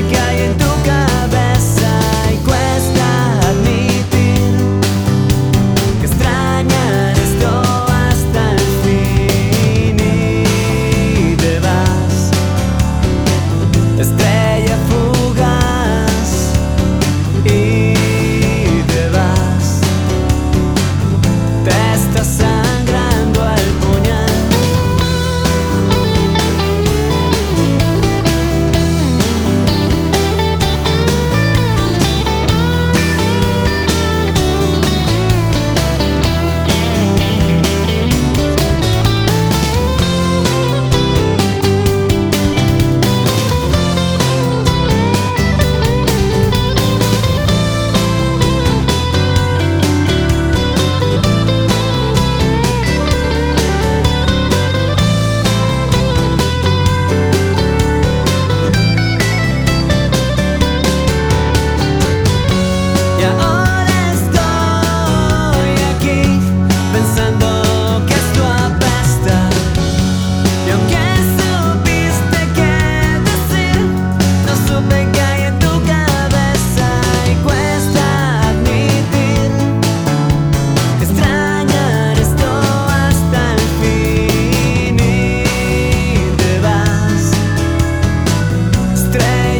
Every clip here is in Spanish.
que hay en tu cabeza y cuesta admitir que extrañar esto hasta el fin y te vas.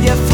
Yeah.